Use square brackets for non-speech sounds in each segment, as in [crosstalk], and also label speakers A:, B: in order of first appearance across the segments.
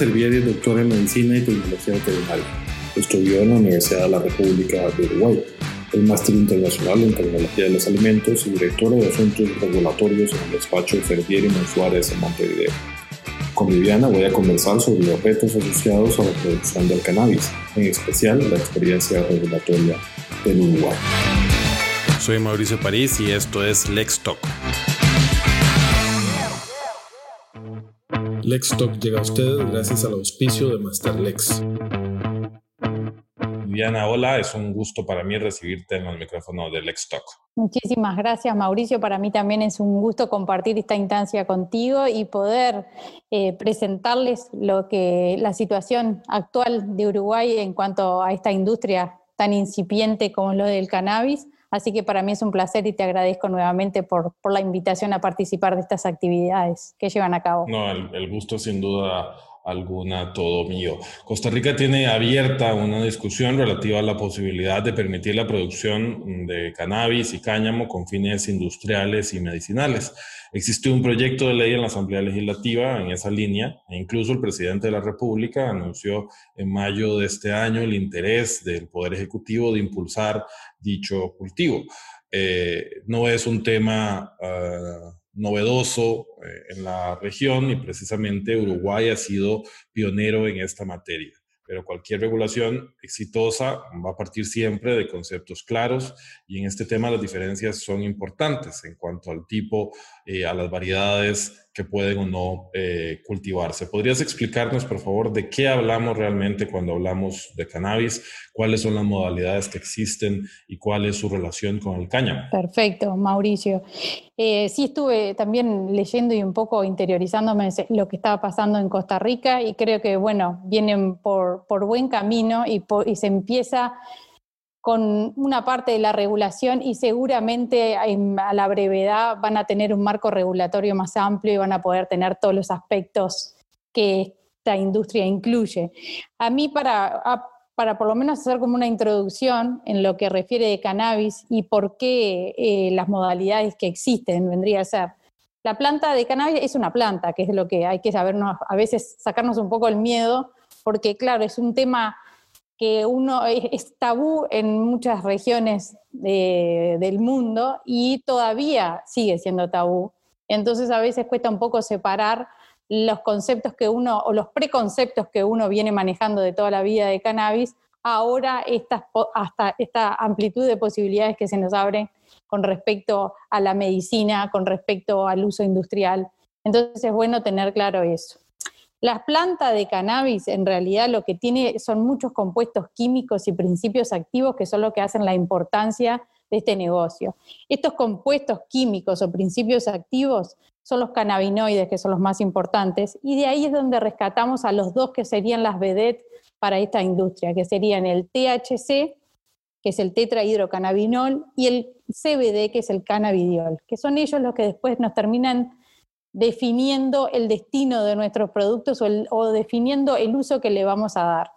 A: Servieri es doctora en Medicina y Tecnología Veterinaria. Estudió en la Universidad de la República de Uruguay, el máster internacional en Tecnología de los Alimentos y directora de Asuntos Regulatorios en el despacho Servieri Monsuárez en Montevideo. Con Viviana voy a conversar sobre los retos asociados a la producción del cannabis, en especial la experiencia regulatoria del Uruguay.
B: Soy Mauricio París y esto es Lex Talk.
A: Lex Talk llega a ustedes gracias al auspicio de Master Lex.
B: Viviana, hola, es un gusto para mí recibirte en el micrófono de Lex Talk.
C: Muchísimas gracias, Mauricio. Para mí también es un gusto compartir esta instancia contigo y poder eh, presentarles lo que la situación actual de Uruguay en cuanto a esta industria tan incipiente como lo del cannabis Así que para mí es un placer y te agradezco nuevamente por, la invitación a participar de estas actividades que llevan a cabo.
B: No, el, gusto sin duda alguna todo mío. Costa Rica tiene abierta una discusión relativa a la posibilidad de permitir la producción de cannabis y cáñamo con fines industriales y medicinales. Existe un proyecto de ley en la Asamblea Legislativa en esa línea e incluso el presidente de la República anunció en mayo de este año el interés del Poder Ejecutivo de impulsar dicho cultivo. Eh, no es un tema ah, novedoso eh, en la región y precisamente Uruguay ha sido pionero en esta materia. Pero cualquier regulación exitosa va a partir siempre de conceptos claros y en este tema las diferencias son importantes en cuanto al tipo, eh, a las variedades que pueden o no eh, cultivarse. ¿Podrías explicarnos, por favor, de qué hablamos realmente cuando hablamos de cannabis? ¿Cuáles son las modalidades que existen y cuál es su relación con el cáñamo?
C: Perfecto, Mauricio. Eh, sí estuve también leyendo y un poco interiorizándome lo que estaba pasando en Costa Rica y creo que, bueno, vienen por, por buen camino y, y se empieza con una parte de la regulación y seguramente a la brevedad van a tener un marco regulatorio más amplio y van a poder tener todos los aspectos que esta industria incluye. A mí para, para por lo menos hacer como una introducción en lo que refiere de cannabis y por qué eh, las modalidades que existen vendría a ser. La planta de cannabis es una planta, que es lo que hay que sabernos, a veces sacarnos un poco el miedo, porque claro, es un tema que uno es tabú en muchas regiones del mundo y todavía sigue siendo tabú. Entonces a veces cuesta un poco separar los conceptos que uno, o los preconceptos que uno viene manejando de toda la vida de cannabis, ahora hasta esta amplitud de posibilidades que se nos abren con respecto a la medicina, con respecto al uso industrial. Entonces es bueno tener claro eso. La planta de cannabis en realidad lo que tiene son muchos compuestos químicos y principios activos que son lo que hacen la importancia de este negocio. Estos compuestos químicos o principios activos son los cannabinoides, que son los más importantes, y de ahí es donde rescatamos a los dos que serían las vedettes para esta industria, que serían el THC, que es el tetrahidrocannabinol, y el CBD, que es el cannabidiol, que son ellos los que después nos terminan definiendo el destino de nuestros productos o, definiendo el uso que le vamos a dar.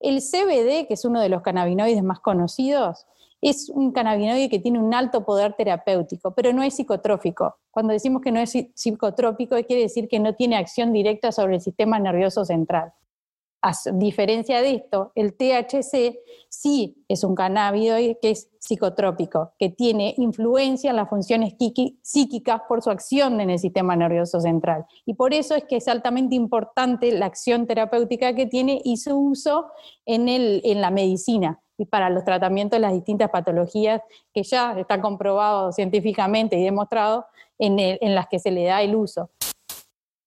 C: El CBD, que es uno de los cannabinoides más conocidos, es un cannabinoide que tiene un alto poder terapéutico, pero no es psicotrófico. Cuando decimos que no es psicotrópico, quiere decir que no tiene acción directa sobre el sistema nervioso central. A diferencia de esto, el THC sí es un cannabinoide que es psicotrópico, que tiene influencia en las funciones psíquicas por su acción en el sistema nervioso central. Y por eso es que es altamente importante la acción terapéutica que tiene y su uso en, el, en la medicina y para los tratamientos de las distintas patologías que ya está comprobado científicamente y demostrado en, en las que se le da el uso.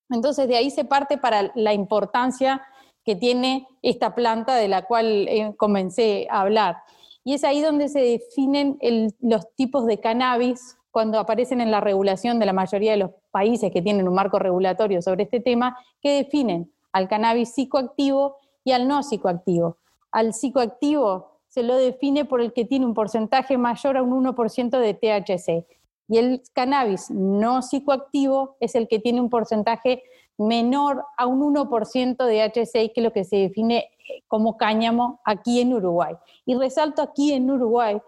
C: Entonces de ahí se parte para la importancia que tiene esta planta de la cual eh, comencé a hablar. Y es ahí donde se definen los tipos de cannabis cuando aparecen en la regulación de la mayoría de los países que tienen un marco regulatorio sobre este tema, que definen al cannabis psicoactivo y al no psicoactivo. Al psicoactivo se lo define por el que tiene un porcentaje mayor a un 1% de THC. Y el cannabis no psicoactivo es el que tiene un porcentaje menor a un 1% de HC, que es lo que se define como cáñamo aquí en Uruguay. Y resalto aquí en Uruguay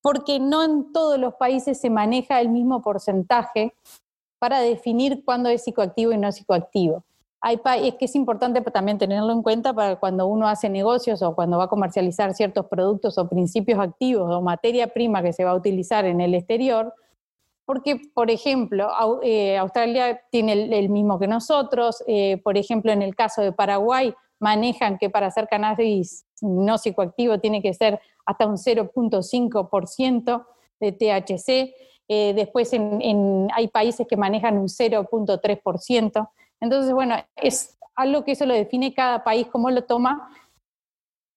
C: porque no en todos los países se maneja el mismo porcentaje para definir cuándo es psicoactivo y no psicoactivo. hay es que es importante también tenerlo en cuenta para cuando uno hace negocios o cuando va a comercializar ciertos productos o principios activos o materia prima que se va a utilizar en el exterior, porque, por ejemplo, eh, Australia tiene el, mismo que nosotros, eh, por ejemplo, en el caso de Paraguay, manejan que para hacer cannabis no psicoactivo tiene que ser hasta un 0.5% de THC, eh, después hay países que manejan un 0.3%. Entonces, bueno, es algo que eso lo define cada país, cómo lo toma.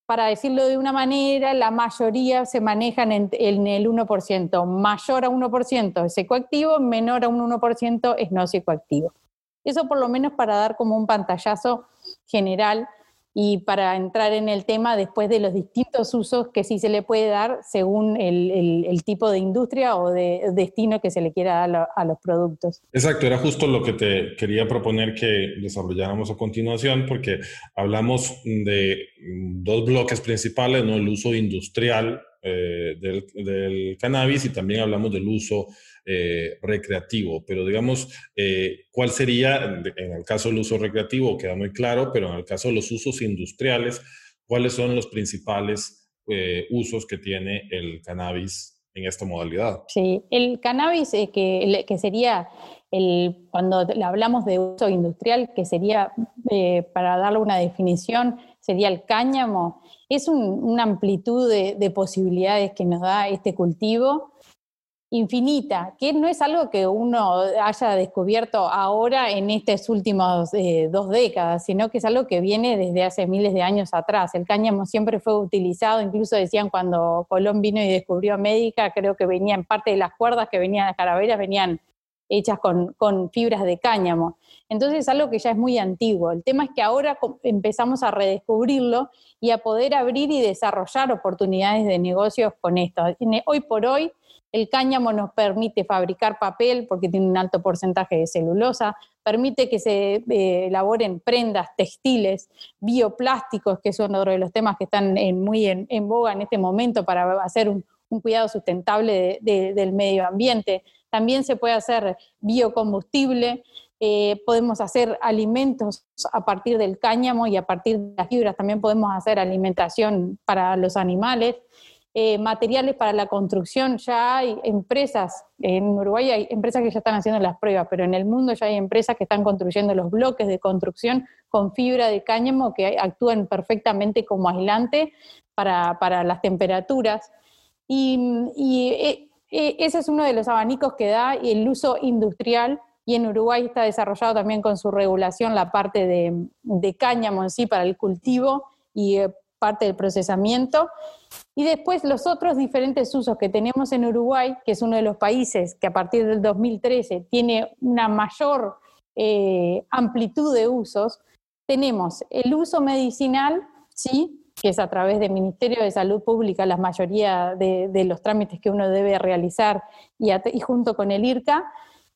C: Para decirlo de una manera, la mayoría se manejan en, el 1%. Mayor a 1% es psicoactivo, menor a un 1% es no psicoactivo. Eso por lo menos para dar como un pantallazo general y para entrar en el tema después de los distintos usos que sí se le puede dar según el, tipo de industria o de destino que se le quiera dar a, los productos.
B: Exacto, era justo lo que te quería proponer que desarrolláramos a continuación porque hablamos de dos bloques principales, ¿no? el uso industrial eh, del, del, cannabis y también hablamos del uso eh, recreativo, pero digamos, eh, ¿cuál sería, en el caso del uso recreativo, queda muy claro, pero en el caso de los usos industriales, cuáles son los principales eh, usos que tiene el cannabis en esta modalidad?
C: Sí, el cannabis que, que sería el, cuando hablamos de uso industrial, que sería, para darle una definición, sería el cáñamo, es una amplitud de, posibilidades que nos da este cultivo infinita, que no es algo que uno haya descubierto ahora en estas últimas eh, dos décadas, sino que es algo que viene desde hace miles de años atrás. El cáñamo siempre fue utilizado, incluso decían cuando Colón vino y descubrió América, creo que venían parte de las cuerdas que venían de caraveras, venían hechas con, con, fibras de cáñamo. Entonces es algo que ya es muy antiguo. El tema es que ahora empezamos a redescubrirlo y a poder abrir y desarrollar oportunidades de negocios con esto. Hoy por hoy el cáñamo nos permite fabricar papel porque tiene un alto porcentaje de celulosa, permite que se eh, elaboren prendas textiles, bioplásticos, que es uno de los temas que están muy en, boga en este momento para hacer un, cuidado sustentable del medio ambiente. También se puede hacer biocombustible, eh, podemos hacer alimentos a partir del cáñamo y a partir de las fibras también podemos hacer alimentación para los animales. Eh, materiales para la construcción, ya hay empresas, en Uruguay hay empresas que ya están haciendo las pruebas, pero en el mundo ya hay empresas que están construyendo los bloques de construcción con fibra de cáñamo que actúan perfectamente como aislante para, las temperaturas. Y, eh, eh, ese es uno de los abanicos que da el uso industrial y en Uruguay está desarrollado también con su regulación la parte de, de cáñamo en sí para el cultivo y parte del procesamiento. Y después los otros diferentes usos que tenemos en Uruguay, que es uno de los países que a partir del 2013 tiene una mayor eh, amplitud de usos, tenemos el uso medicinal, ¿sí? que es a través del Ministerio de Salud Pública la mayoría de, los trámites que uno debe realizar y, y junto con el IRCA,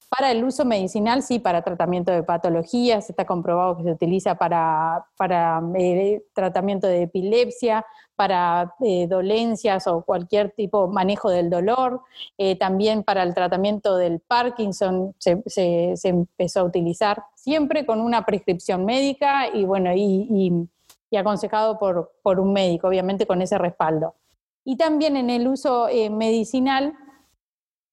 C: para el uso medicinal, sí, para tratamiento de patologías, está comprobado que se utiliza para, para eh, tratamiento de epilepsia, para eh, dolencias o cualquier tipo de manejo del dolor, eh, también para el tratamiento del Parkinson se, se, empezó a utilizar, siempre con una prescripción médica y bueno, y, y, aconsejado por, por, un médico, obviamente con ese respaldo. Y también en el uso medicinal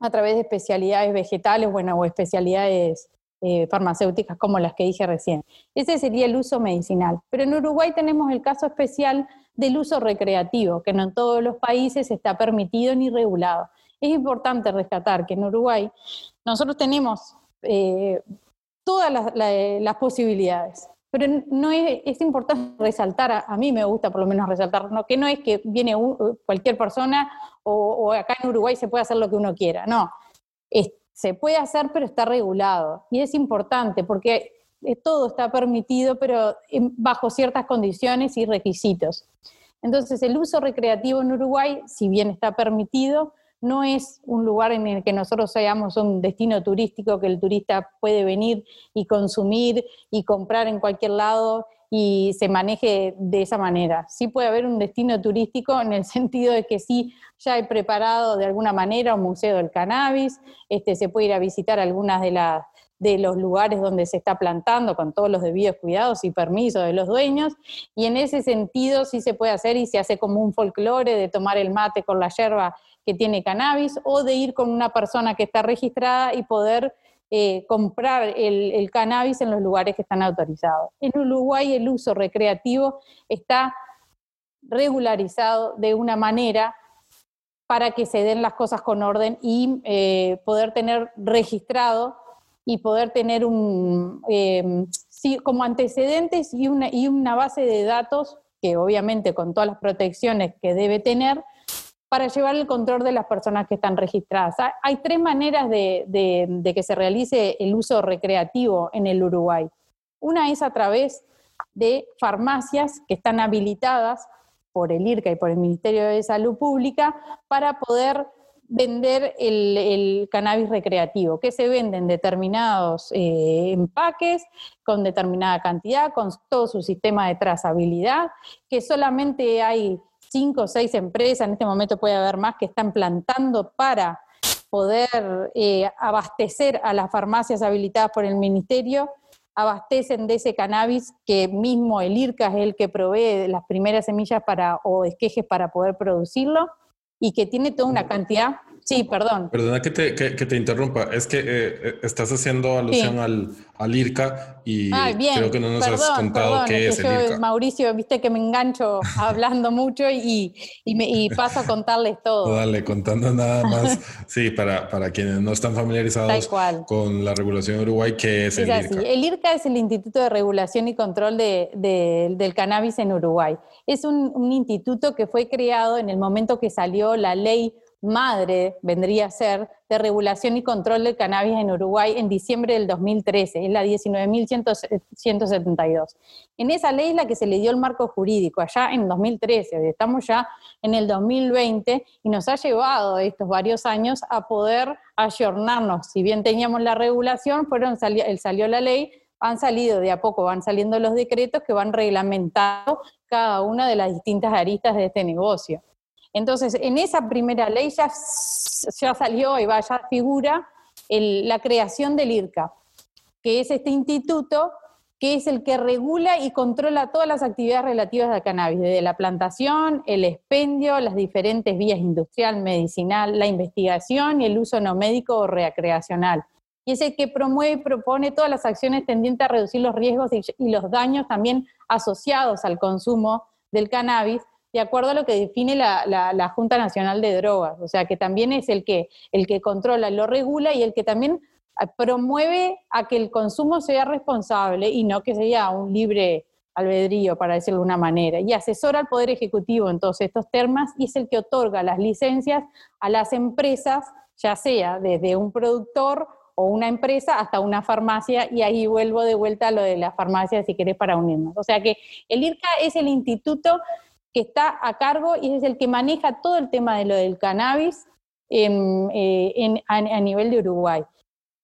C: a través de especialidades vegetales bueno, o especialidades eh, farmacéuticas como las que dije recién. Ese sería el uso medicinal. Pero en Uruguay tenemos el caso especial del uso recreativo, que no en todos los países está permitido ni regulado. Es importante rescatar que en Uruguay nosotros tenemos eh, todas las, posibilidades. Pero no es, es importante resaltar, a, mí me gusta por lo menos resaltar, que no es que viene cualquier persona o, acá en Uruguay se puede hacer lo que uno quiera. No, se puede hacer, pero está regulado. Y es importante porque eh, todo está permitido, pero bajo ciertas condiciones y requisitos. Entonces, el uso recreativo en Uruguay, si bien está permitido, no es un lugar en el que nosotros seamos un destino turístico que el turista puede venir y consumir y comprar en cualquier lado y se maneje de esa manera. Sí puede haber un destino turístico en el [laughs] sentido de que sí ya he preparado de alguna manera un museo del cannabis, este, se puede ir a visitar algunas de las de los lugares donde se está plantando, con todos los debidos cuidados y permisos de los dueños, y en ese sentido sí se puede hacer y se hace como un folclore de tomar el mate con la yerba que tiene cannabis o de ir con una persona que está registrada y poder eh, comprar el, cannabis en los lugares que están autorizados. En Uruguay el uso recreativo está regularizado de una manera para que se den las cosas con orden y eh, poder tener registrado y poder tener un, em, como antecedentes y una, y una base de datos que obviamente con todas las protecciones que debe tener, para llevar el control de las personas que están registradas. Hay tres maneras de, que se realice el uso recreativo en el Uruguay. Una es a través de farmacias que están habilitadas por el IRCA y por el Ministerio de Salud Pública para poder vender el, cannabis recreativo, que se vende en determinados eh, empaques, con determinada cantidad, con todo su sistema de trazabilidad, que solamente hay cinco o seis empresas, en este momento puede haber más, que están plantando para poder eh, abastecer a las farmacias habilitadas por el Ministerio abastecen de ese cannabis que mismo el IRCA es el que provee las primeras semillas para, o esquejes para poder producirlo y que tiene toda una cantidad Sí, perdón.
B: Perdona que te, que, te interrumpa. Es que eh, eh, estás haciendo alusión al, al, IRCA y creo que no nos has contado qué es, el IRCA.
C: Mauricio, viste que me engancho hablando mucho y, y, me, y, paso a contarles todo.
B: Dale, contando nada más. [laughs] sí, para, para quienes no están familiarizados con la regulación de Uruguay, ¿qué es, el IRCA?
C: El IRCA es el Instituto de Regulación y Control de, del Cannabis en Uruguay. Es un, un instituto que fue creado en el momento que salió la ley madre vendría a ser de regulación y control del cannabis en Uruguay en diciembre del 2013, es la 19.172. En esa ley es la que se le dio el marco jurídico, allá en 2013, estamos ya en el 2020 y nos ha llevado estos varios años a poder ayornarnos. Si bien teníamos la regulación, fueron salió la ley, han salido de a poco, van saliendo los decretos que van reglamentando cada una de las distintas aristas de este negocio. Entonces, en esa primera ley ya, salió y vaya figura la creación del IRCA, que es este instituto que es el que regula y controla todas las actividades relativas al cannabis, desde la plantación, el expendio, las diferentes vías industrial, medicinal, la investigación y el uso no médico o recreacional. Y es el que promueve y propone todas las acciones tendientes a reducir los riesgos y los daños también asociados al consumo del cannabis, de acuerdo a lo que define la, Junta Nacional de Drogas, o sea que también es el que, el que controla, lo regula y el que también eh, promueve a que el consumo sea responsable y no que sea un libre albedrío, para decirlo de una manera, y asesora al Poder Ejecutivo en todos estos temas y es el que otorga las licencias a las empresas, ya sea desde un productor o una empresa hasta una farmacia, y ahí vuelvo de vuelta a lo de la farmacia, si querés, para unirnos. O sea que el IRCA es el instituto que está a cargo y es el que maneja todo el tema de lo del cannabis eh, a, nivel de Uruguay.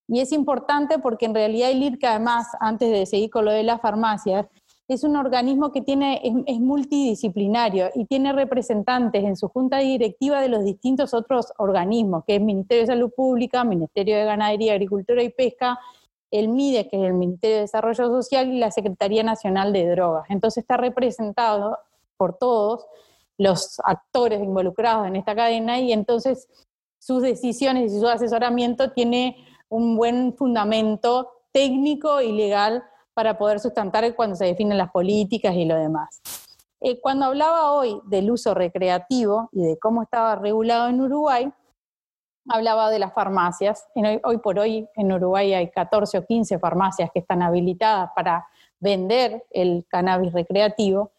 C: Y es importante porque en realidad el IRCA, además, antes de seguir con lo de las farmacias, es un organismo que tiene, es, multidisciplinario y tiene representantes en su junta directiva de los distintos otros organismos, que es Ministerio de Salud Pública, Ministerio de Ganadería, Agricultura y Pesca, el MIDE, que es el Ministerio de Desarrollo Social, y la Secretaría Nacional de Drogas. Entonces está representado por todos los actores involucrados en esta cadena y entonces sus decisiones y su asesoramiento tiene un buen fundamento técnico y legal para poder sustentar cuando se definen las políticas y lo demás. Eh, cuando hablaba hoy del uso recreativo y de cómo estaba regulado en Uruguay, hablaba de las farmacias. Hoy, hoy, por hoy en Uruguay hay 14 o 15 farmacias que están habilitadas para vender el cannabis recreativo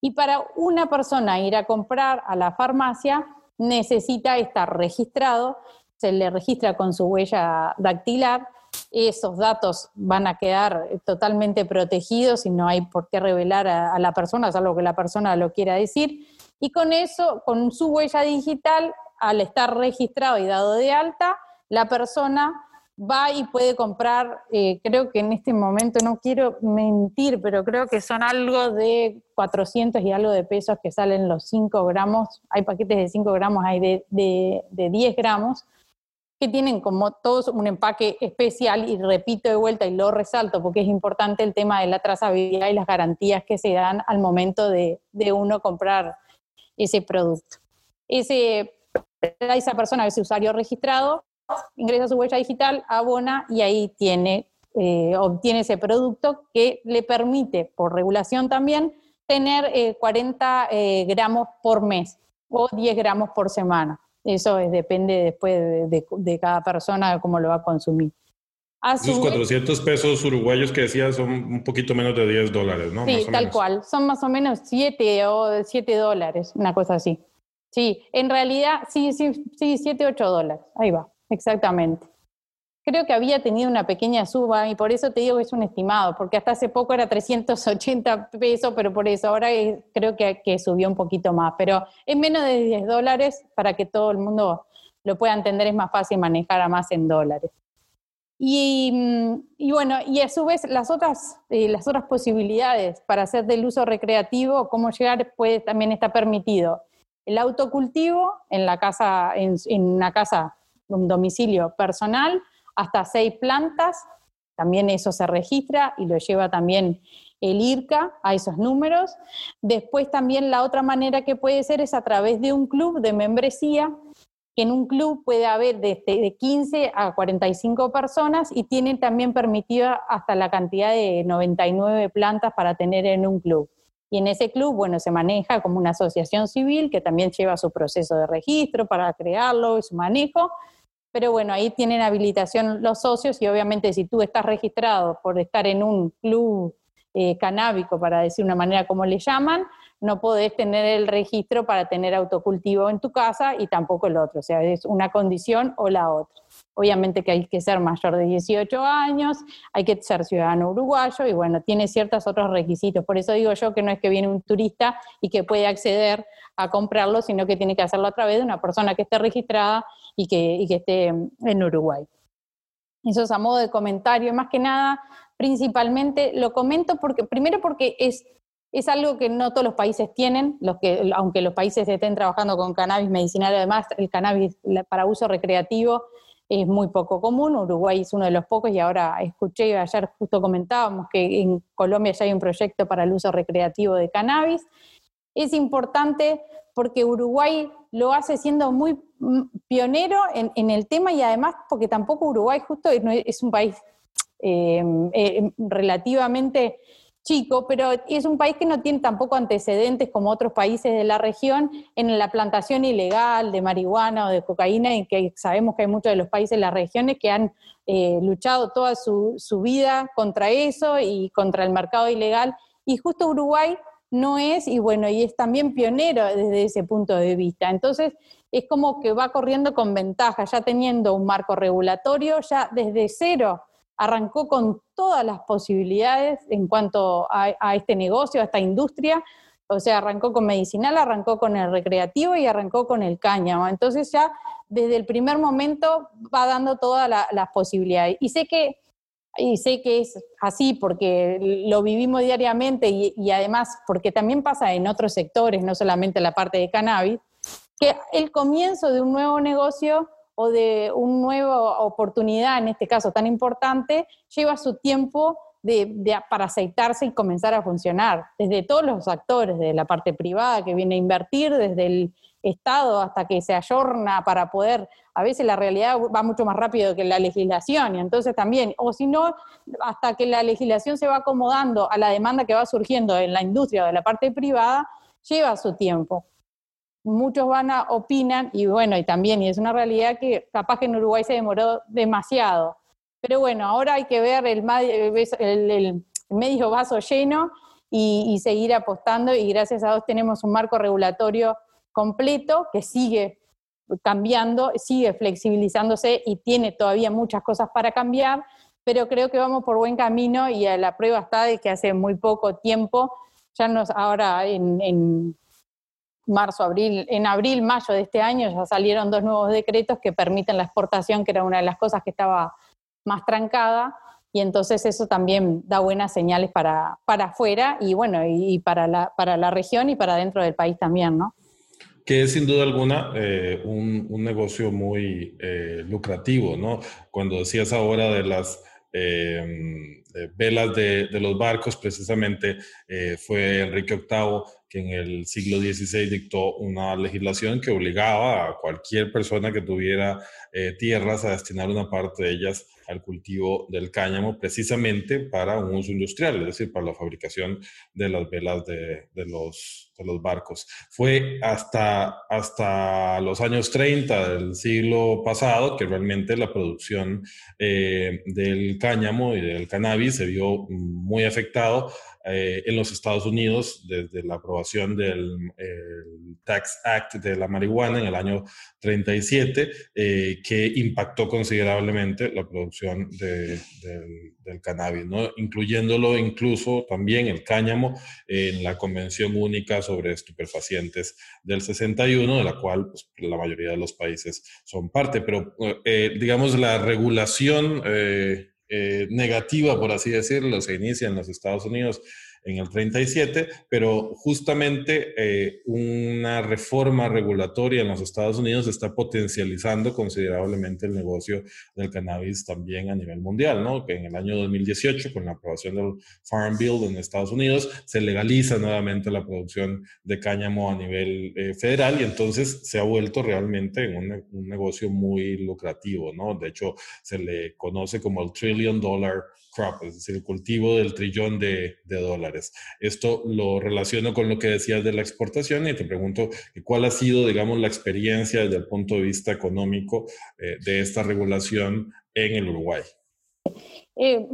C: y para una persona ir a comprar a la farmacia necesita estar registrado, se le registra con su huella dactilar, esos datos van a quedar totalmente protegidos y no hay por qué revelar a, la persona, salvo que la persona lo quiera decir. Y con eso, con su huella digital, al estar registrado y dado de alta, la persona va y puede comprar, eh, creo que en este momento no quiero mentir, pero creo que son algo de 400 y algo de pesos que salen los 5 gramos, hay paquetes de 5 gramos, hay de, de, 10 gramos, que tienen como todos un empaque especial y repito de vuelta y lo resalto porque es importante el tema de la trazabilidad y las garantías que se dan al momento de, uno comprar ese producto. Ese, esa persona, ese usuario registrado, ingresa su huella digital, abona y ahí tiene, eh, obtiene ese producto que le permite, por regulación también, tener 40 eh, eh, gramos por mes o 10 gramos por semana. Eso depende después de, cada persona de cómo lo va a consumir.
B: Esos 400 pesos uruguayos que decías son un poquito menos de 10 dólares, ¿no?
C: Sí, tal cual. Son más o menos 7 o 7 dólares, una cosa así. Sí, en realidad, sí, sí, sí, 7, 8 dólares. Ahí va, exactamente creo que había tenido una pequeña suba y por eso te digo que es un estimado, porque hasta hace poco era 380 pesos, pero por eso ahora creo que, subió un poquito más, pero es menos de 10 dólares para que todo el mundo lo pueda entender, es más fácil manejar a más en dólares. Y, mm, bueno, y a su vez las otras, eh, las otras posibilidades para hacer del uso recreativo, cómo llegar, pues también está permitido. El autocultivo en la casa, en, en una casa, un domicilio personal, hasta seis plantas, también eso se registra y lo lleva también el IRCA a esos números. Después también la otra manera que puede ser es a través de un club de membresía, que en un club puede haber desde de 15 a 45 personas y tienen también permitida hasta la cantidad de 99 plantas para tener en un club. Y en ese club, bueno, se maneja como una asociación civil que también lleva su proceso de registro para crearlo y su manejo, pero bueno, ahí tienen habilitación los socios y obviamente si tú estás registrado por estar en un club eh, canábico, para decir una manera como le llaman, no podés tener el registro para tener autocultivo en tu casa y tampoco el otro, o sea, es una condición o la otra. Obviamente que hay que ser mayor de 18 años, hay que ser ciudadano uruguayo y bueno, tiene ciertos otros requisitos. Por eso digo yo que no es que viene un turista y que puede acceder a comprarlo, sino que tiene que hacerlo a través de una persona que esté registrada y que, esté en Uruguay. Eso es a modo de comentario. Más que nada, principalmente lo comento porque, primero porque es, es algo que no todos los países tienen, los que, aunque los países estén trabajando con cannabis medicinal, además el cannabis para uso recreativo es muy poco común. Uruguay es uno de los pocos y ahora escuché, ayer justo comentábamos que en Colombia ya hay un proyecto para el uso recreativo de cannabis. Es importante porque Uruguay lo hace siendo muy mm, pionero en, el tema y además porque tampoco Uruguay justo es, un país eh, eh, relativamente chico, pero es un país que no tiene tampoco antecedentes como otros países de la región en la plantación ilegal de marihuana o de cocaína, y que sabemos que hay muchos de los países de las regiones que han eh, luchado toda su vida contra eso y contra el mercado ilegal. Y justo Uruguay no es, y bueno, y es también pionero desde ese punto de vista. Entonces, es como que va corriendo con ventaja, ya teniendo un marco regulatorio, ya desde cero arrancó con todas las posibilidades en cuanto a, este negocio, a esta industria. O sea, arrancó con medicinal, arrancó con el recreativo y arrancó con el cáñamo. Entonces ya desde el primer momento va dando todas las posibilidades. Y sé que y sé que es así porque lo vivimos diariamente y, además porque también pasa en otros sectores, no solamente la parte de cannabis, que el comienzo de un nuevo negocio o de una nueva oportunidad, en este caso tan importante, lleva su tiempo para aceitarse y comenzar a funcionar, desde todos los actores, de la parte privada que viene a invertir, desde el Estado hasta que se ayorna para poder, a veces la realidad va mucho más rápido que la legislación, y entonces también, o si no, hasta que la legislación se va acomodando a la demanda que va surgiendo en la industria o de la parte privada, lleva su tiempo. Muchos van a opinan, y bueno, y también, y es una realidad que capaz que en Uruguay se demoró demasiado. Pero bueno, ahora hay que ver el, medio vaso lleno y, y seguir apostando, y gracias a Dios tenemos un marco regulatorio completo que sigue cambiando, sigue flexibilizándose y tiene todavía muchas cosas para cambiar, pero creo que vamos por buen camino y la prueba está de que hace muy poco tiempo, ya nos, ahora en, marzo, abril, en abril, mayo de este año ya salieron dos nuevos decretos que permiten la exportación, que era una de las cosas que estaba más trancada, y entonces eso también da buenas señales para, para afuera y bueno, y para la, para la región y para dentro del país también, ¿no?
B: Que es sin duda alguna eh, un, un, negocio muy eh, lucrativo, ¿no? Cuando decías ahora de las eh, velas de, de, los barcos, precisamente fue Enrique VIII que en el siglo XVI dictó una legislación que obligaba a cualquier persona que tuviera tierras a destinar una parte de ellas al cultivo del cáñamo precisamente para un uso industrial, es decir, para la fabricación de las velas de, de los, de los barcos. Fue hasta, hasta los años 30 del siglo pasado que realmente la producción eh, del cáñamo y del cannabis se vio muy afectado eh, en los Estados Unidos desde la aprobación del Tax Act de la marihuana en el año 37, eh, que impactó considerablemente la producción de, del cannabis, ¿no? incluyéndolo incluso también el cáñamo en la Convención Única sobre Estupefacientes del 61, de la cual pues, la mayoría de los países son parte, pero eh, digamos la regulación eh, negativa, por así decirlo, se inicia en los Estados Unidos en el 37, pero justamente eh, una reforma regulatoria en los Estados Unidos está potencializando considerablemente el negocio del cannabis también a nivel mundial, ¿no? Que en el año 2018, con la aprobación del Farm Bill en Estados Unidos, se legaliza nuevamente la producción de cáñamo a nivel eh, federal y entonces se ha vuelto realmente en un, un negocio muy lucrativo, ¿no? De hecho, se le conoce como el trillion dollar crop, es decir, el cultivo del trillón de, dólares. Esto lo relaciono con lo que decías de la exportación y te pregunto cuál ha sido, digamos, la experiencia desde el punto de vista económico eh, de esta regulación en el Uruguay.
C: Eh,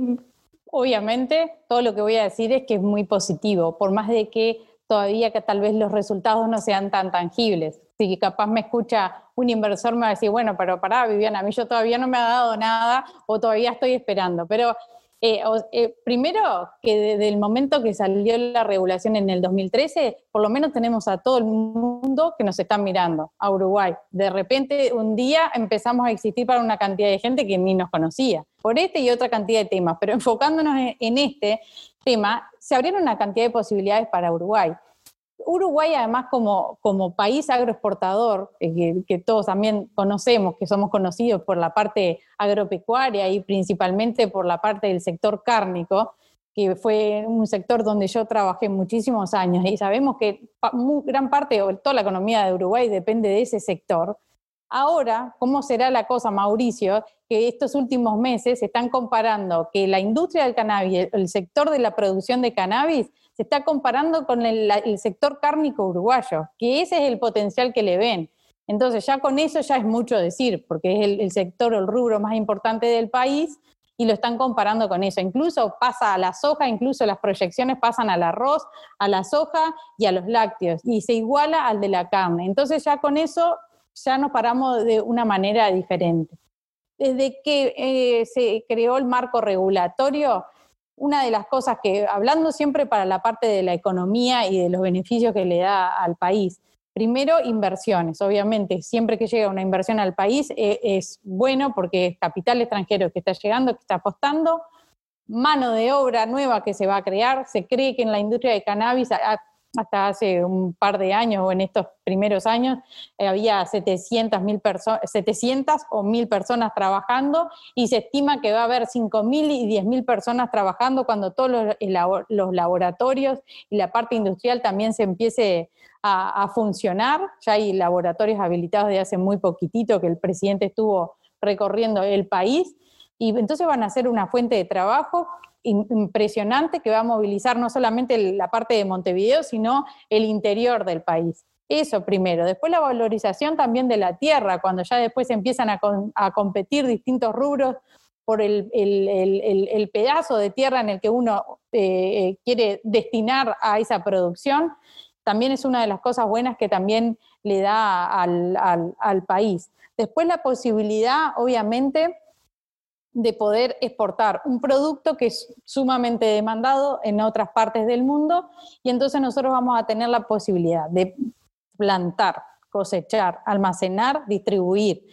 C: obviamente, todo lo que voy a decir es que es muy positivo, por más de que todavía que tal vez los resultados no sean tan tangibles. Si capaz me escucha un inversor me va a decir, bueno, pero pará, Viviana, a mí yo todavía no me ha dado nada o todavía estoy esperando. Pero eh, eh, primero, que desde el momento que salió la regulación en el 2013, por lo menos tenemos a todo el mundo que nos está mirando, a Uruguay. De repente, un día empezamos a existir para una cantidad de gente que ni nos conocía, por este y otra cantidad de temas, pero enfocándonos en este tema, se abrieron una cantidad de posibilidades para Uruguay. Uruguay, además, como, como país agroexportador, eh, que, todos también conocemos, que somos conocidos por la parte agropecuaria y principalmente por la parte del sector cárnico, que fue un sector donde yo trabajé muchísimos años y sabemos que gran parte o toda la economía de Uruguay depende de ese sector. Ahora, ¿cómo será la cosa, Mauricio? Que estos últimos meses se están comparando que la industria del cannabis, el sector de la producción de cannabis, se está comparando con el, sector cárnico uruguayo, que ese es el potencial que le ven. Entonces ya con eso ya es mucho decir, porque es el, sector o el rubro más importante del país y lo están comparando con eso. Incluso pasa a la soja, incluso las proyecciones pasan al arroz, a la soja y a los lácteos, y se iguala al de la carne. Entonces ya con eso ya nos paramos de una manera diferente. Desde que eh, se creó el marco regulatorio, una de las cosas que, hablando siempre para la parte de la economía y de los beneficios que le da al país, primero inversiones, obviamente, siempre que llega una inversión al país eh, es bueno porque es capital extranjero que está llegando, que está apostando, mano de obra nueva que se va a crear, se cree que en la industria de cannabis hasta hace un par de años o en estos primeros años eh, había 700, mil 700 o 1000 personas trabajando y se estima que va a haber 5.000 y 10.000 personas trabajando cuando todos los, los, laboratorios y la parte industrial también se empiece a, a funcionar. Ya hay laboratorios habilitados de hace muy poquitito que el presidente estuvo recorriendo el país y entonces van a ser una fuente de trabajo impresionante que va a movilizar no solamente la parte de Montevideo, sino el interior del país. Eso primero. Después la valorización también de la tierra, cuando ya después empiezan a, competir distintos rubros por el, pedazo de tierra en el que uno eh, eh, quiere destinar a esa producción, también es una de las cosas buenas que también le da al país. Después la posibilidad, obviamente, de poder exportar un producto que es sumamente demandado en otras partes del mundo y entonces nosotros vamos a tener la posibilidad de plantar, cosechar, almacenar, distribuir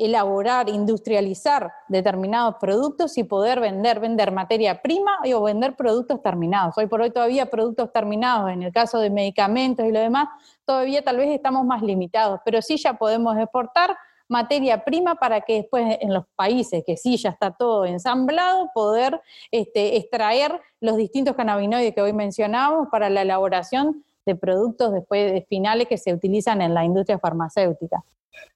C: elaborar, industrializar determinados productos y poder vender, vender materia prima o vender productos terminados. Hoy por hoy todavía productos terminados, en el caso de medicamentos y lo demás, todavía tal vez estamos más limitados, pero sí ya podemos exportar materia prima para que después en los países que sí ya está todo ensamblado, poder este, extraer los distintos cannabinoides que hoy mencionábamos para la elaboración de productos después de finales que se utilizan en la industria farmacéutica.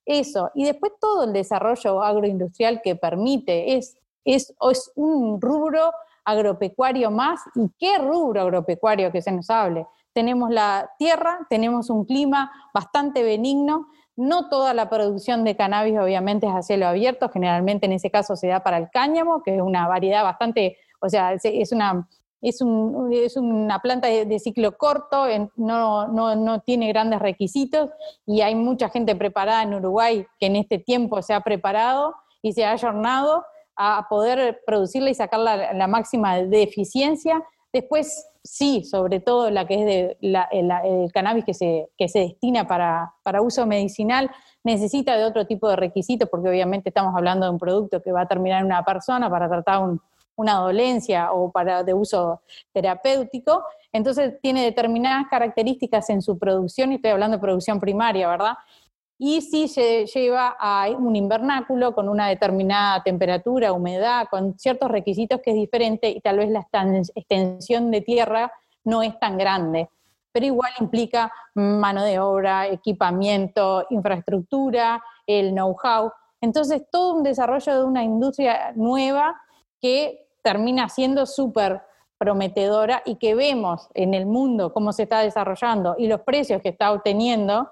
C: Eso, y después todo el desarrollo agroindustrial que permite, es, es, es un rubro agropecuario más, y qué rubro agropecuario que se nos hable. Tenemos la tierra, tenemos un clima bastante benigno, no toda la producción de cannabis obviamente es a cielo abierto, generalmente en ese caso se da para el cáñamo, que es una variedad bastante, o sea, es una es, una planta de, ciclo corto, no, tiene grandes requisitos y hay mucha gente preparada en Uruguay que en este tiempo se ha preparado y se ha ayornado a poder producirla y sacar la, máxima de eficiencia. Después, sí, sobre todo la que es de el, cannabis que se, se destina para, para uso medicinal, necesita de otro tipo de requisitos, porque obviamente estamos hablando de un producto que va a terminar en una persona para tratar un, una dolencia o para de uso terapéutico, entonces tiene determinadas características en su producción, y estoy hablando de producción primaria, ¿verdad? Y sí se lleva a un invernáculo con una determinada temperatura, humedad, con ciertos requisitos que es diferente y tal vez la extensión de tierra no es tan grande, pero igual implica mano de obra, equipamiento, infraestructura, el know-how. Entonces, todo un desarrollo de una industria nueva que termina siendo súper prometedora y que vemos en el mundo cómo se está desarrollando y los precios que está obteniendo,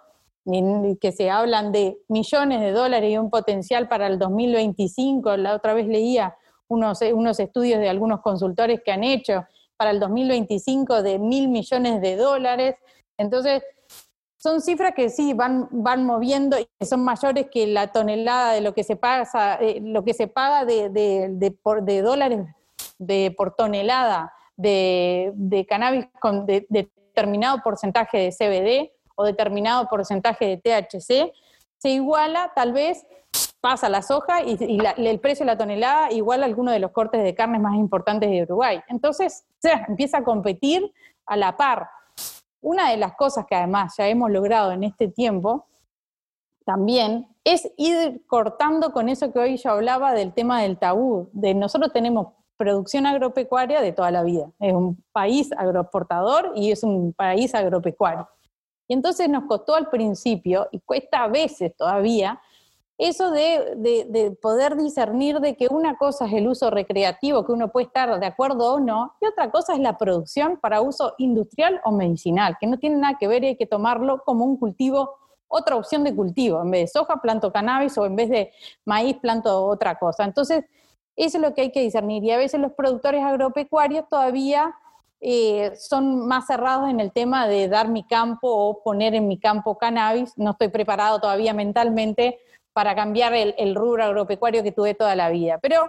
C: que se hablan de millones de dólares y un potencial para el 2025, la otra vez leía unos, unos estudios de algunos consultores que han hecho para el 2025 de mil millones de dólares. Entonces, son cifras que sí van, van moviendo y que son mayores que la tonelada de lo que se paga, eh, lo que se paga de, de, por, de dólares de, por tonelada de, cannabis con determinado porcentaje de CBD o determinado porcentaje de THC, se iguala tal vez, pasa la soja y, el precio de la tonelada iguala a alguno de los cortes de carnes más importantes de Uruguay. Entonces, se empieza a competir a la par. Una de las cosas que además ya hemos logrado en este tiempo también es ir cortando con eso que hoy yo hablaba del tema del tabú, de nosotros tenemos producción agropecuaria de toda la vida. Es un país agroexportador y es un país agropecuario. Y entonces nos costó al principio, y cuesta a veces todavía, eso de, poder discernir de que una cosa es el uso recreativo, que uno puede estar de acuerdo o no, y otra cosa es la producción para uso industrial o medicinal, que no tiene nada que ver y hay que tomarlo como un cultivo, otra opción de cultivo. En vez de soja planto cannabis o en vez de maíz planto otra cosa. Entonces, eso es lo que hay que discernir. Y a veces los productores agropecuarios todavía eh, son más cerrados en el tema de dar mi campo o poner en mi campo cannabis. No estoy preparado todavía mentalmente para cambiar el, rubro agropecuario que tuve toda la vida. Pero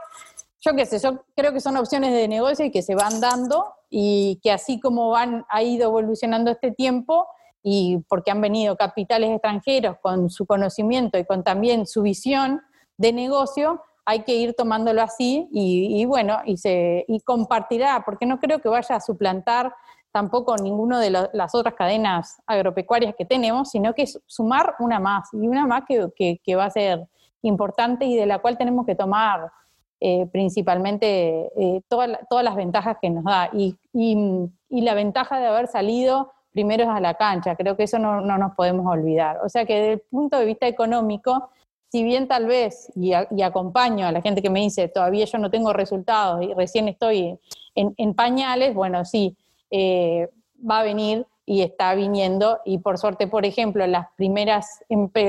C: yo qué sé, yo creo que son opciones de negocio y que se van dando y que así como van, ha ido evolucionando este tiempo y porque han venido capitales extranjeros con su conocimiento y con también su visión de negocio, hay que ir tomándolo así y, bueno, y, compartirá, porque no creo que vaya a suplantar tampoco ninguno de las otras cadenas agropecuarias que tenemos, sino que sumar una más, y una más que, va a ser importante y de la cual tenemos que tomar eh, principalmente eh, todas las ventajas que nos da. Y, y, la ventaja de haber salido primero es a la cancha, creo que eso no, no nos podemos olvidar. O sea que desde el punto de vista económico, si bien tal vez, y, acompaño a la gente que me dice, todavía yo no tengo resultados y recién estoy en, pañales, bueno, sí, eh, va a venir y está viniendo. Y por suerte, por ejemplo, las primeras,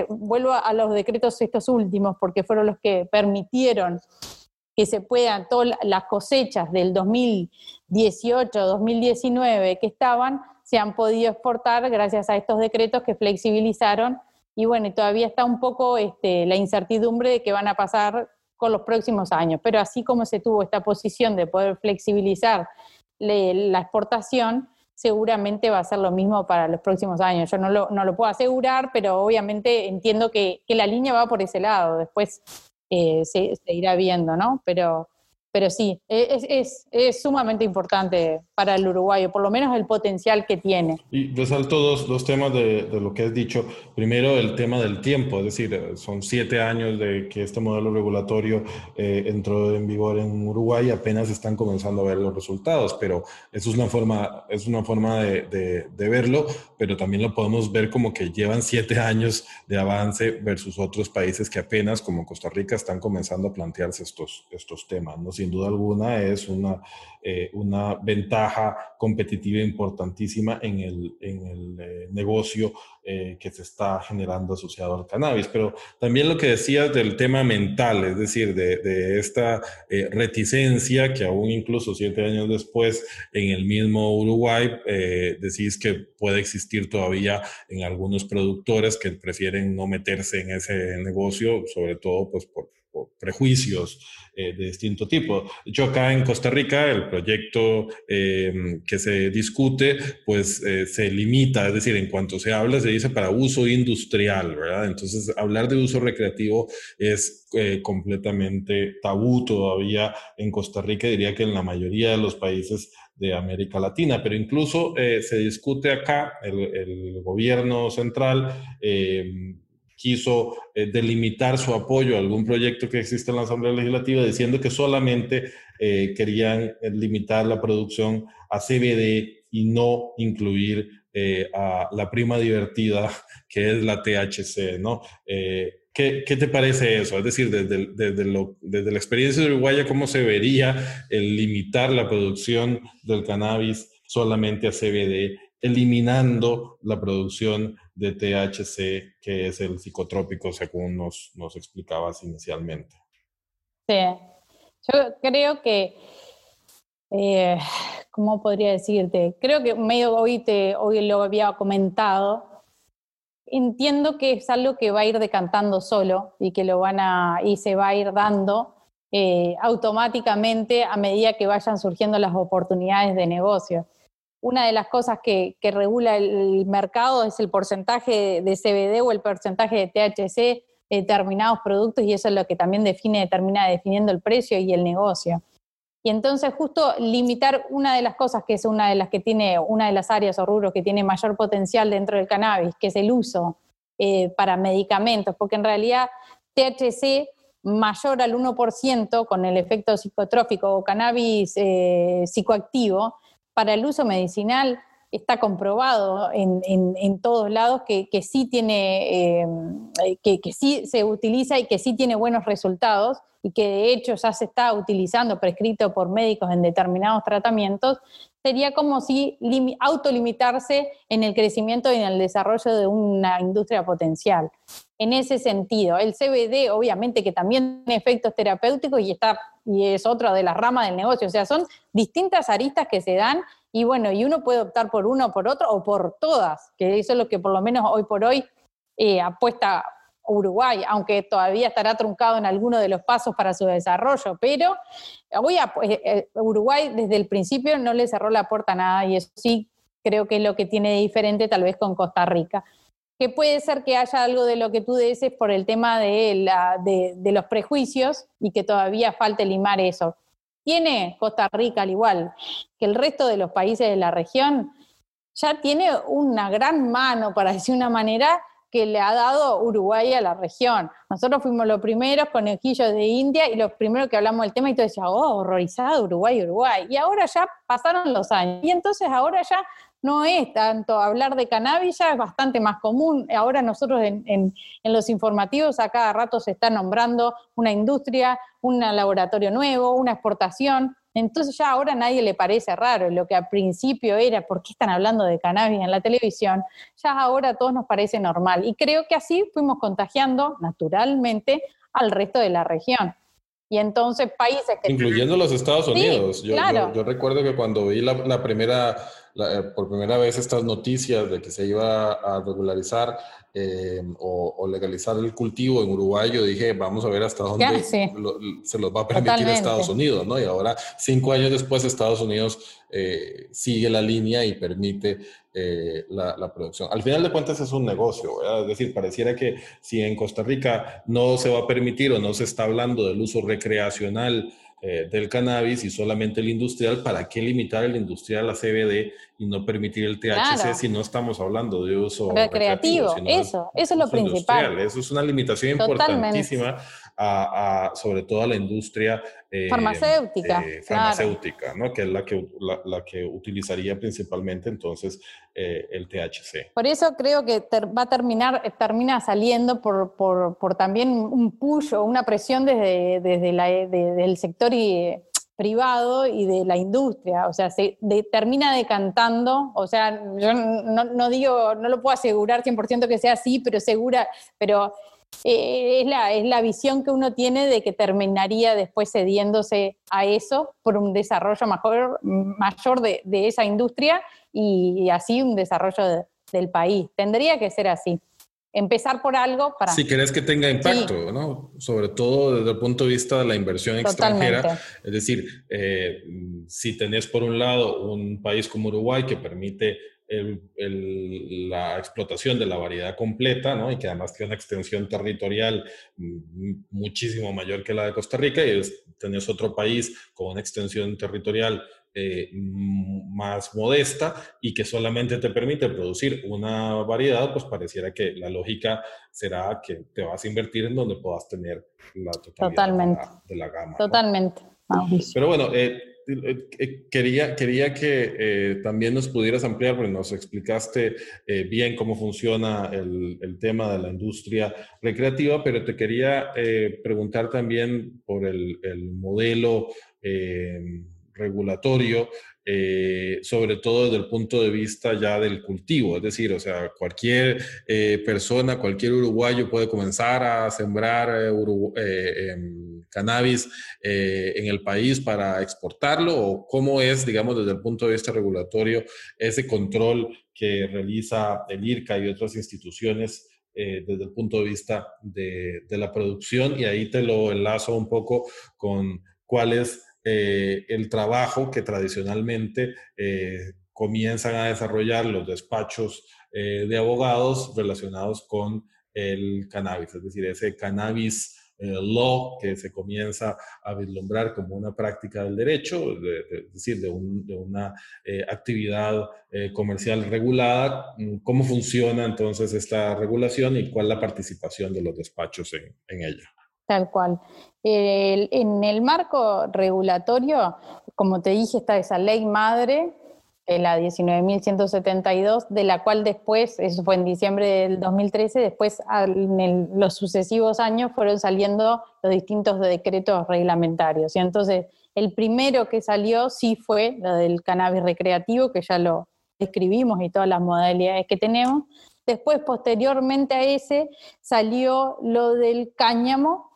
C: vuelvo a los decretos estos últimos, porque fueron los que permitieron que se puedan todas las cosechas del 2018, 2019 que estaban, se han podido exportar gracias a estos decretos que flexibilizaron y bueno, todavía está un poco este, la incertidumbre de qué van a pasar con los próximos años, pero así como se tuvo esta posición de poder flexibilizar la exportación, seguramente va a ser lo mismo para los próximos años. Yo no lo, puedo asegurar, pero obviamente entiendo que, que la línea va por ese lado. Después eh, se, se, irá viendo, ¿no? Pero pero sí, es, es, sumamente importante para el uruguayo, por lo menos el potencial que tiene.
B: Y resalto dos, dos temas de, de, lo que has dicho. Primero, el tema del tiempo, es decir, son siete años de que este modelo regulatorio eh, entró en vigor en Uruguay, apenas están comenzando a ver los resultados, pero eso es una forma, es una forma de, de, de verlo, pero también lo podemos ver como que llevan siete años de avance versus otros países que apenas, como Costa Rica, están comenzando a plantearse estos, estos temas. ¿no? Sin duda alguna es una, eh, una ventaja competitiva importantísima en el, en el eh, negocio eh, que se está generando asociado al cannabis. Pero también lo que decías del tema mental, es decir, de, de esta reticencia que aún incluso siete años después en el mismo Uruguay decís que puede existir todavía en algunos productores que prefieren no meterse en ese negocio, sobre todo pues por prejuicios eh, de distinto tipo. Hecho, acá en Costa Rica, el proyecto eh, que se discute, pues eh, se limita, es decir, en cuanto se habla, se dice para uso industrial, ¿verdad? Entonces, hablar de uso recreativo es eh, completamente tabú todavía en Costa Rica, diría que en la mayoría de los países de América Latina, pero incluso se discute acá, el, el gobierno central eh, quiso eh, delimitar su apoyo a algún proyecto que existe en la Asamblea Legislativa diciendo que solamente eh, querían eh, limitar la producción a CBD y no incluir a la prima divertida [laughs] que es la THC, ¿no? ¿qué, ¿qué, te parece eso? Es decir, desde, desde, desde la experiencia de Uruguaya, ¿cómo se vería el limitar la producción del cannabis solamente a CBD, eliminando la producción de THC, que es el psicotrópico, según nos, explicabas inicialmente.
C: Sí, yo creo que, eh, ¿cómo podría decirte? Creo que medio hoy, te, hoy lo había comentado. Entiendo que es algo que va a ir decantando solo y que lo van a, y se va a ir dando eh, automáticamente a medida que vayan surgiendo las oportunidades de negocio una de las cosas que, regula el mercado es el porcentaje de CBD o el porcentaje de THC de determinados productos y eso es lo que también define, termina definiendo el precio y el negocio. Y entonces justo limitar una de las cosas que es una de las que tiene, una de las áreas o rubros que tiene mayor potencial dentro del cannabis, que es el uso eh, para medicamentos, porque en realidad THC mayor al 1% con el efecto psicotrófico o cannabis eh, psicoactivo, para el uso medicinal está comprobado en, todos lados que, que sí tiene, eh, que, que, sí se utiliza y que sí tiene buenos resultados y que de hecho ya se está utilizando, prescrito por médicos en determinados tratamientos, sería como si autolimitarse en el crecimiento y en el desarrollo de una industria potencial. En ese sentido, el CBD obviamente que también tiene efectos terapéuticos y está y es otra de las ramas del negocio. O sea, son distintas aristas que se dan y bueno, y uno puede optar por uno por otro o por todas, que eso es lo que por lo menos hoy por hoy eh, apuesta Uruguay, aunque todavía estará truncado en alguno de los pasos para su desarrollo, pero hoy eh, eh, Uruguay desde el principio no le cerró la puerta a nada y eso sí creo que es lo que tiene de diferente tal vez con Costa Rica puede ser que haya algo de lo que tú dices por el tema de, los prejuicios y que todavía falte limar eso. Tiene Costa Rica, al igual que el resto de los países de la región, ya tiene una gran mano, para decir una manera, que le ha dado Uruguay a la región. Nosotros fuimos los primeros conejillos de India y los primeros que hablamos del tema y todo decía, oh, horrorizado, Uruguay, Uruguay. Y ahora ya pasaron los años. Y entonces ahora ya no es tanto hablar de cannabis, ya es bastante más común. Ahora nosotros en, en, en, los informativos a cada rato se está nombrando una industria, un laboratorio nuevo, una exportación. Entonces ya ahora a nadie le parece raro. Lo que al principio era, ¿por qué están hablando de cannabis en la televisión? Ya ahora a todos nos parece normal. Y creo que así fuimos contagiando naturalmente al resto de la región. Y entonces países que...
B: Incluyendo los Estados Unidos. Sí, yo, claro. yo, yo, recuerdo que cuando vi la, la primera eh, por primera vez estas noticias de que se iba a regularizar eh, o, legalizar el cultivo en Uruguay, yo dije, vamos a ver hasta dónde se los va a permitir Estados Unidos, ¿no? Y ahora, cinco años después, Estados Unidos eh, sigue la línea y permite la, la, producción. Al final de cuentas es un negocio, ¿verdad? es decir, pareciera que si en Costa Rica no se va a permitir o no se está hablando del uso recreacional eh, del cannabis y solamente el industrial, ¿para qué limitar el industrial a CBD y no permitir el THC si no estamos hablando de uso
C: recreativo? eso, eso es lo principal.
B: Eso es una limitación importantísima a, sobre todo a la industria
C: eh, farmacéutica,
B: eh, farmacéutica ¿no? que es la que, la, que utilizaría principalmente entonces el THC.
C: Por eso creo que va a terminar, termina saliendo por, por, por también un push o una presión desde, desde la, del sector privado y de la industria, o sea, se termina decantando, o sea, yo no, digo, no lo puedo asegurar 100% que sea así, pero segura, pero eh, es, la, es la visión que uno tiene de que terminaría después cediéndose a eso por un desarrollo mayor, mayor de, esa industria y, así un desarrollo del país. Tendría que ser así empezar por algo para...
B: Si querés que tenga impacto, ¿no? Sobre todo desde el punto de vista de la inversión extranjera. Es decir, eh, si tenés por un lado un país como Uruguay que permite la explotación de la variedad completa, ¿no? Y que además tiene una extensión territorial muchísimo mayor que la de Costa Rica, y tenés otro país con una extensión territorial eh, más modesta y que solamente te permite producir una variedad, pues pareciera que la lógica será que te vas a invertir en donde puedas tener la totalidad De, la, gama.
C: Totalmente.
B: Pero bueno, eh, quería, quería que también nos pudieras ampliar, porque nos explicaste bien cómo funciona el, el, tema de la industria recreativa, pero te quería preguntar también por el, el modelo regulatorio, eh, sobre todo desde el punto de vista ya del cultivo. Es decir, o sea, cualquier eh, persona, cualquier uruguayo puede comenzar a sembrar eh, em, cannabis en el país para exportarlo o cómo es, digamos, desde el punto de vista regulatorio ese control que realiza el IRCA y otras instituciones. desde el punto de vista de, de la producción y ahí te lo enlazo un poco con cuál es eh, el trabajo que tradicionalmente eh, comienzan a desarrollar los despachos eh, de abogados relacionados con el cannabis, es decir, ese cannabis law que se comienza a vislumbrar como una práctica del derecho, es decir, de, una actividad comercial regulada. ¿Cómo funciona entonces esta regulación y cuál es la participación de los despachos en ella?
C: Tal cual. en el marco regulatorio, como te dije, está esa ley madre, la 19.172, de la cual después, eso fue en diciembre del 2013, después en los sucesivos años fueron saliendo los distintos decretos reglamentarios. Y entonces, el primero que salió sí fue lo del cannabis recreativo, que ya lo describimos y todas las modalidades que tenemos. Después, posteriormente a ese, salió lo del cáñamo,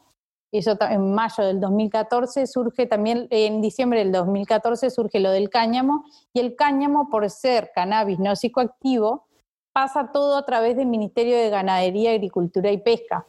C: eso en mayo del 2014 surge también, en diciembre del 2014 surge lo del cáñamo, y el cáñamo, por ser cannabis no psicoactivo, pasa todo a través del Ministerio de Ganadería, Agricultura y Pesca.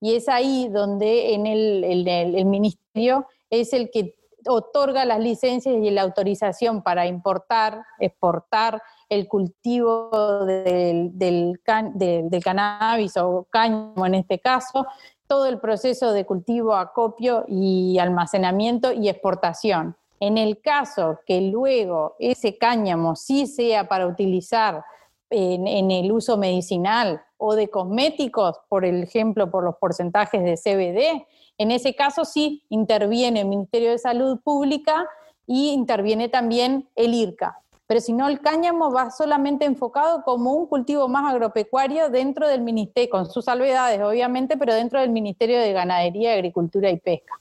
C: Y es ahí donde en el, el, ministerio es el que otorga las licencias y la autorización para importar, exportar el cultivo del, del, del, cannabis o cáñamo en este caso, todo el proceso de cultivo, acopio y almacenamiento y exportación. En el caso que luego ese cáñamo sí sea para utilizar en, el uso medicinal o de cosméticos, por ejemplo, por los porcentajes de CBD, en ese caso sí interviene el Ministerio de Salud Pública y interviene también el IRCA pero si no el cáñamo va solamente enfocado como un cultivo más agropecuario dentro del ministerio, con sus salvedades obviamente, pero dentro del Ministerio de Ganadería, Agricultura y Pesca.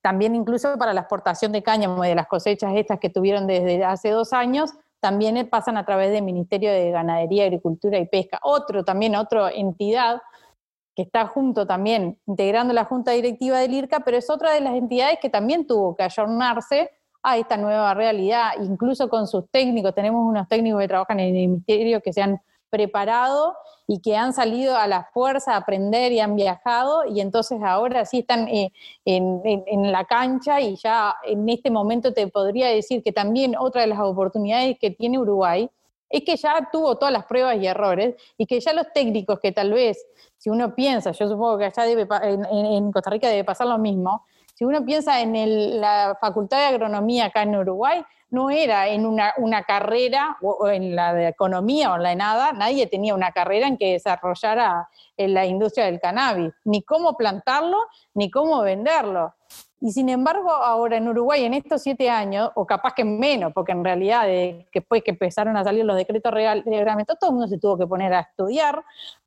C: También incluso para la exportación de cáñamo y de las cosechas estas que tuvieron desde hace dos años, también pasan a través del Ministerio de Ganadería, Agricultura y Pesca. Otro también, otra entidad que está junto también, integrando la Junta Directiva del IRCA, pero es otra de las entidades que también tuvo que ayornarse a esta nueva realidad, incluso con sus técnicos, tenemos unos técnicos que trabajan en el ministerio que se han preparado y que han salido a la fuerza a aprender y han viajado y entonces ahora sí están eh, en, la cancha y ya en este momento te podría decir que también otra de las oportunidades que tiene Uruguay es que ya tuvo todas las pruebas y errores y que ya los técnicos que tal vez, si uno piensa, yo supongo que allá debe, en, Costa Rica debe pasar lo mismo, si uno piensa en la Facultad de Agronomía acá en Uruguay, no era en una, carrera o, en la de economía o en la de nada, nadie tenía una carrera en que desarrollara en la industria del cannabis, ni cómo plantarlo, ni cómo venderlo. Y sin embargo, ahora en Uruguay, en estos siete años, o capaz que menos, porque en realidad después que empezaron a salir los decretos reglamentos, todo el mundo se tuvo que poner a estudiar,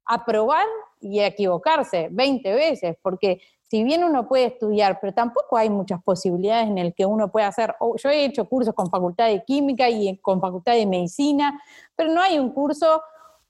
C: a probar y equivocarse 20 veces, porque si bien uno puede estudiar, pero tampoco hay muchas posibilidades en el que uno pueda hacer, yo he hecho cursos con facultad de química y con facultad de medicina, pero no hay un curso,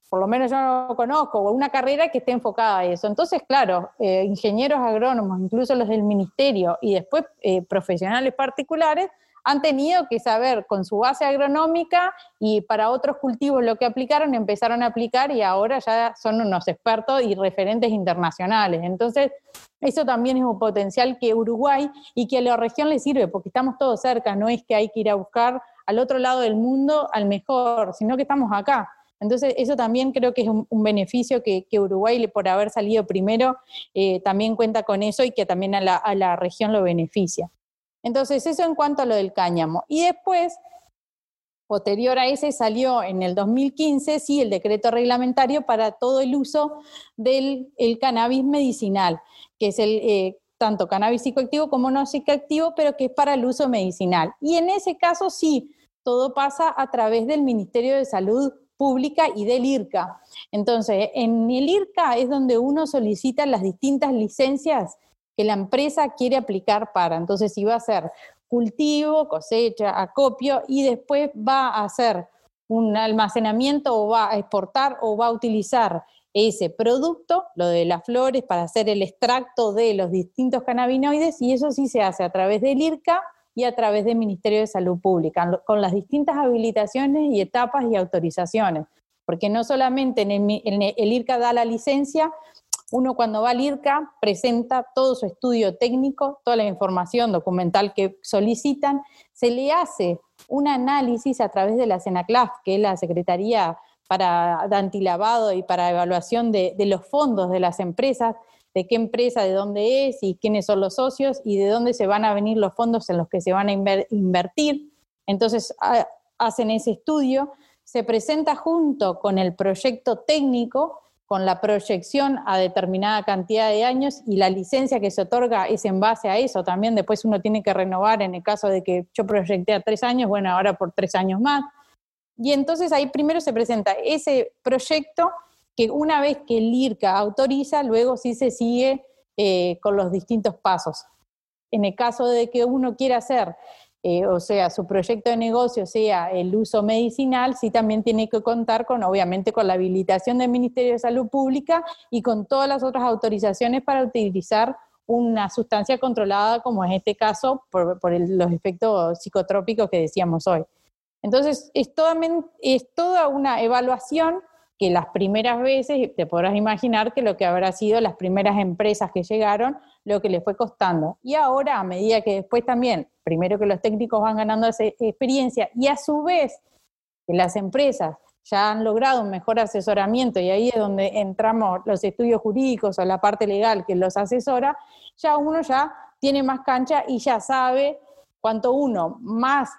C: por lo menos yo no lo conozco, o una carrera que esté enfocada a eso. Entonces, claro, eh, ingenieros agrónomos, incluso los del ministerio y después eh, profesionales particulares, han tenido que saber con su base agronómica y para otros cultivos lo que aplicaron, empezaron a aplicar y ahora ya son unos expertos y referentes internacionales. Entonces, eso también es un potencial que Uruguay y que a la región le sirve, porque estamos todos cerca, no es que hay que ir a buscar al otro lado del mundo al mejor, sino que estamos acá. Entonces, eso también creo que es un, beneficio que, Uruguay, por haber salido primero, eh, también cuenta con eso y que también a la región lo beneficia. Entonces, eso en cuanto a lo del cáñamo. Y después, posterior a ese, salió en el 2015, sí, el decreto reglamentario para todo el uso del cannabis medicinal, que es el... Eh, tanto cannabis psicoactivo como no psicoactivo, pero que es para el uso medicinal. Y en ese caso sí, todo pasa a través del Ministerio de Salud Pública y del IRCA. Entonces, en el IRCA es donde uno solicita las distintas licencias que la empresa quiere aplicar para. Entonces, si va a hacer cultivo, cosecha, acopio y después va a hacer un almacenamiento o va a exportar o va a utilizar ese producto, lo de las flores, para hacer el extracto de los distintos cannabinoides y eso sí se hace a través del IRCA y a través del Ministerio de Salud Pública, con las distintas habilitaciones y etapas y autorizaciones. Porque no solamente en el IRCA da la licencia, uno cuando va al IRCA presenta todo su estudio técnico, toda la información documental que solicitan, se le hace un análisis a través de la SENACLAF, que es la Secretaría para Antilavado y para evaluación de, los fondos de las empresas, de qué empresa, de dónde es y quiénes son los socios y de dónde se van a venir los fondos en los que se van a invertir. Entonces hacen ese estudio, se presenta junto con el proyecto técnico con la proyección a determinada cantidad de años y la licencia que se otorga es en base a eso. También después uno tiene que renovar en el caso de que yo proyecté a tres años, bueno, ahora por tres años más. Y entonces ahí primero se presenta ese proyecto que una vez que el IRCA autoriza, luego sí se sigue eh, con los distintos pasos. En el caso de que uno quiera hacer eh, o sea, su proyecto de negocio sea el uso medicinal, sí también tiene que contar con, obviamente, con la habilitación del Ministerio de Salud Pública y con todas las otras autorizaciones para utilizar una sustancia controlada, como en este caso, por, los efectos psicotrópicos que decíamos hoy. Entonces, es es toda una evaluación que las primeras veces, te podrás imaginar que lo que habrá sido las primeras empresas que llegaron, lo que les fue costando. Y ahora, a medida que después también, primero que los técnicos van ganando esa experiencia y a su vez que las empresas ya han logrado un mejor asesoramiento y ahí es donde entramos los estudios jurídicos o la parte legal que los asesora, ya uno ya tiene más cancha y ya sabe cuanto uno más,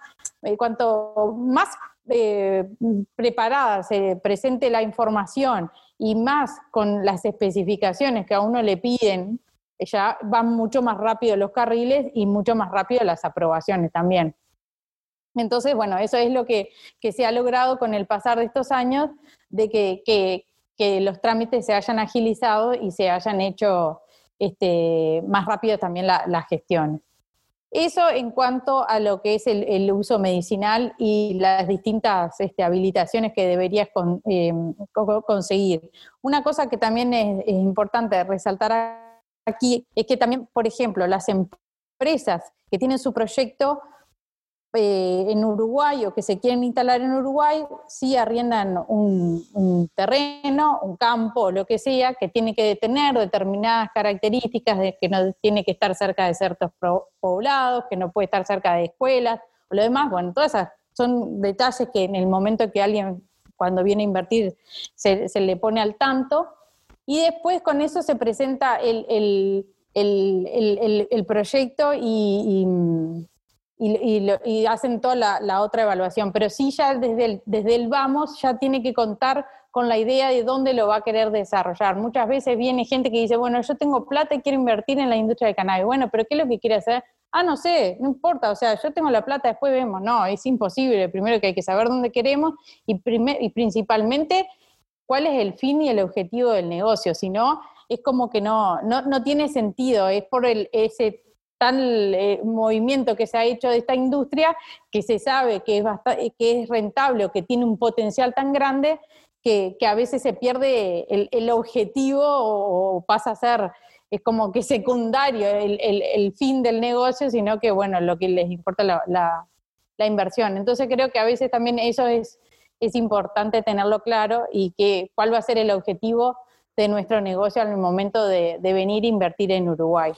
C: eh, cuanto más eh, preparada se presente la información y más con las especificaciones que a uno le piden, ya van mucho más rápido los carriles y mucho más rápido las aprobaciones también. Entonces, bueno, eso es lo que, se ha logrado con el pasar de estos años, de que, los trámites se hayan agilizado y se hayan hecho este, más rápido también las la gestiones. Eso en cuanto a lo que es el, uso medicinal y las distintas este, habilitaciones que deberías eh, conseguir. Una cosa que también es, importante resaltar aquí es que también, por ejemplo, las empresas que tienen su proyecto eh, en Uruguay o que se quieren instalar en Uruguay, sí arriendan un, terreno, un campo, lo que sea, que tiene que tener determinadas características, que no tiene que estar cerca de ciertos poblados, que no puede estar cerca de escuelas, o lo demás, bueno, todas esas son detalles que en el momento que alguien, cuando viene a invertir, se, le pone al tanto, y después con eso se presenta el, proyecto y y, hacen toda la, otra evaluación. Pero sí ya desde el, desde el vamos ya tiene que contar con la idea de dónde lo va a querer desarrollar. Muchas veces viene gente que dice, bueno, yo tengo plata y quiero invertir en la industria del cannabis. Bueno, pero ¿qué es lo que quiere hacer? Ah, no sé, no importa, o sea, yo tengo la plata, después vemos. No, es imposible. Primero que hay que saber dónde queremos y, y principalmente cuál es el fin y el objetivo del negocio. Si no, es como que no, no, no tiene sentido, es por el, ese tal eh, movimiento que se ha hecho de esta industria que se sabe que es, que es rentable o que tiene un potencial tan grande que, a veces se pierde el, objetivo o, pasa a ser, es como que secundario el, fin del negocio, sino que, bueno, lo que les importa la, la, inversión. Entonces creo que a veces también eso es, es importante tenerlo claro y que cuál va a ser el objetivo de nuestro negocio al momento de, de venir a invertir en Uruguay.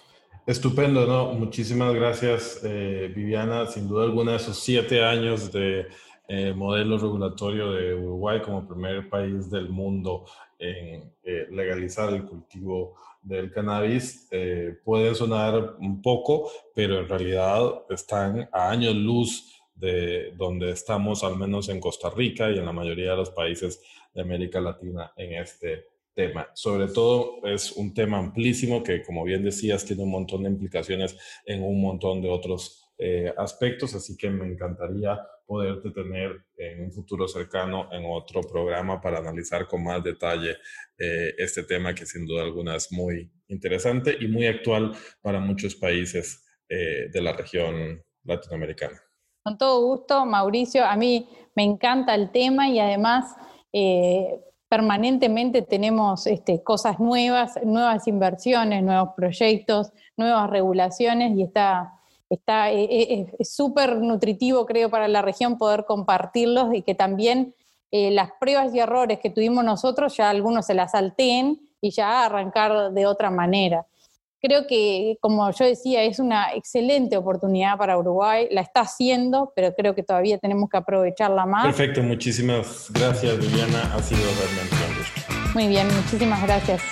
B: Estupendo, ¿no? Muchísimas gracias, eh, Viviana. Sin duda alguna, esos siete años de eh, modelo regulatorio de Uruguay como primer país del mundo en eh, legalizar el cultivo del cannabis pueden sonar un poco, pero en realidad están a años luz de donde estamos, al menos en Costa Rica y en la mayoría de los países de América Latina en este tema. Sobre todo es un tema amplísimo que, como bien decías, tiene un montón de implicaciones en un montón de otros eh, aspectos, así que me encantaría poderte tener en un futuro cercano en otro programa para analizar con más detalle eh, este tema que sin duda alguna es muy interesante y muy actual para muchos países eh, de la región latinoamericana.
C: Con todo gusto, Mauricio. A mí me encanta el tema y además permanentemente tenemos este, cosas nuevas, nuevas inversiones, nuevos proyectos, nuevas regulaciones y está está e, e, es súper nutritivo creo para la región poder compartirlos y que también eh, las pruebas y errores que tuvimos nosotros ya algunos se las salteen y ya arrancar de otra manera creo que, como yo decía, es una excelente oportunidad para Uruguay, la está haciendo, pero creo que todavía tenemos que aprovecharla más.
B: Perfecto, muchísimas gracias Viviana, ha sido realmente un gusto.
C: Muy bien, muchísimas gracias.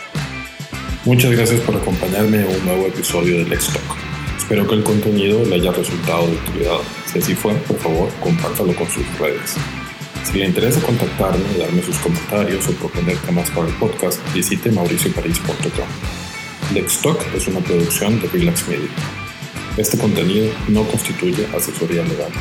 A: Muchas gracias por acompañarme en un nuevo episodio de Let's Talk. Espero que el contenido le haya resultado de utilidad. Si así fue, por favor, compártalo con sus redes. Si le interesa contactarme, darme sus comentarios o proponer temas para el podcast, visite mauricioparis.com. Lextalk es una producción de Relax Media. Este contenido no constituye asesoría legal.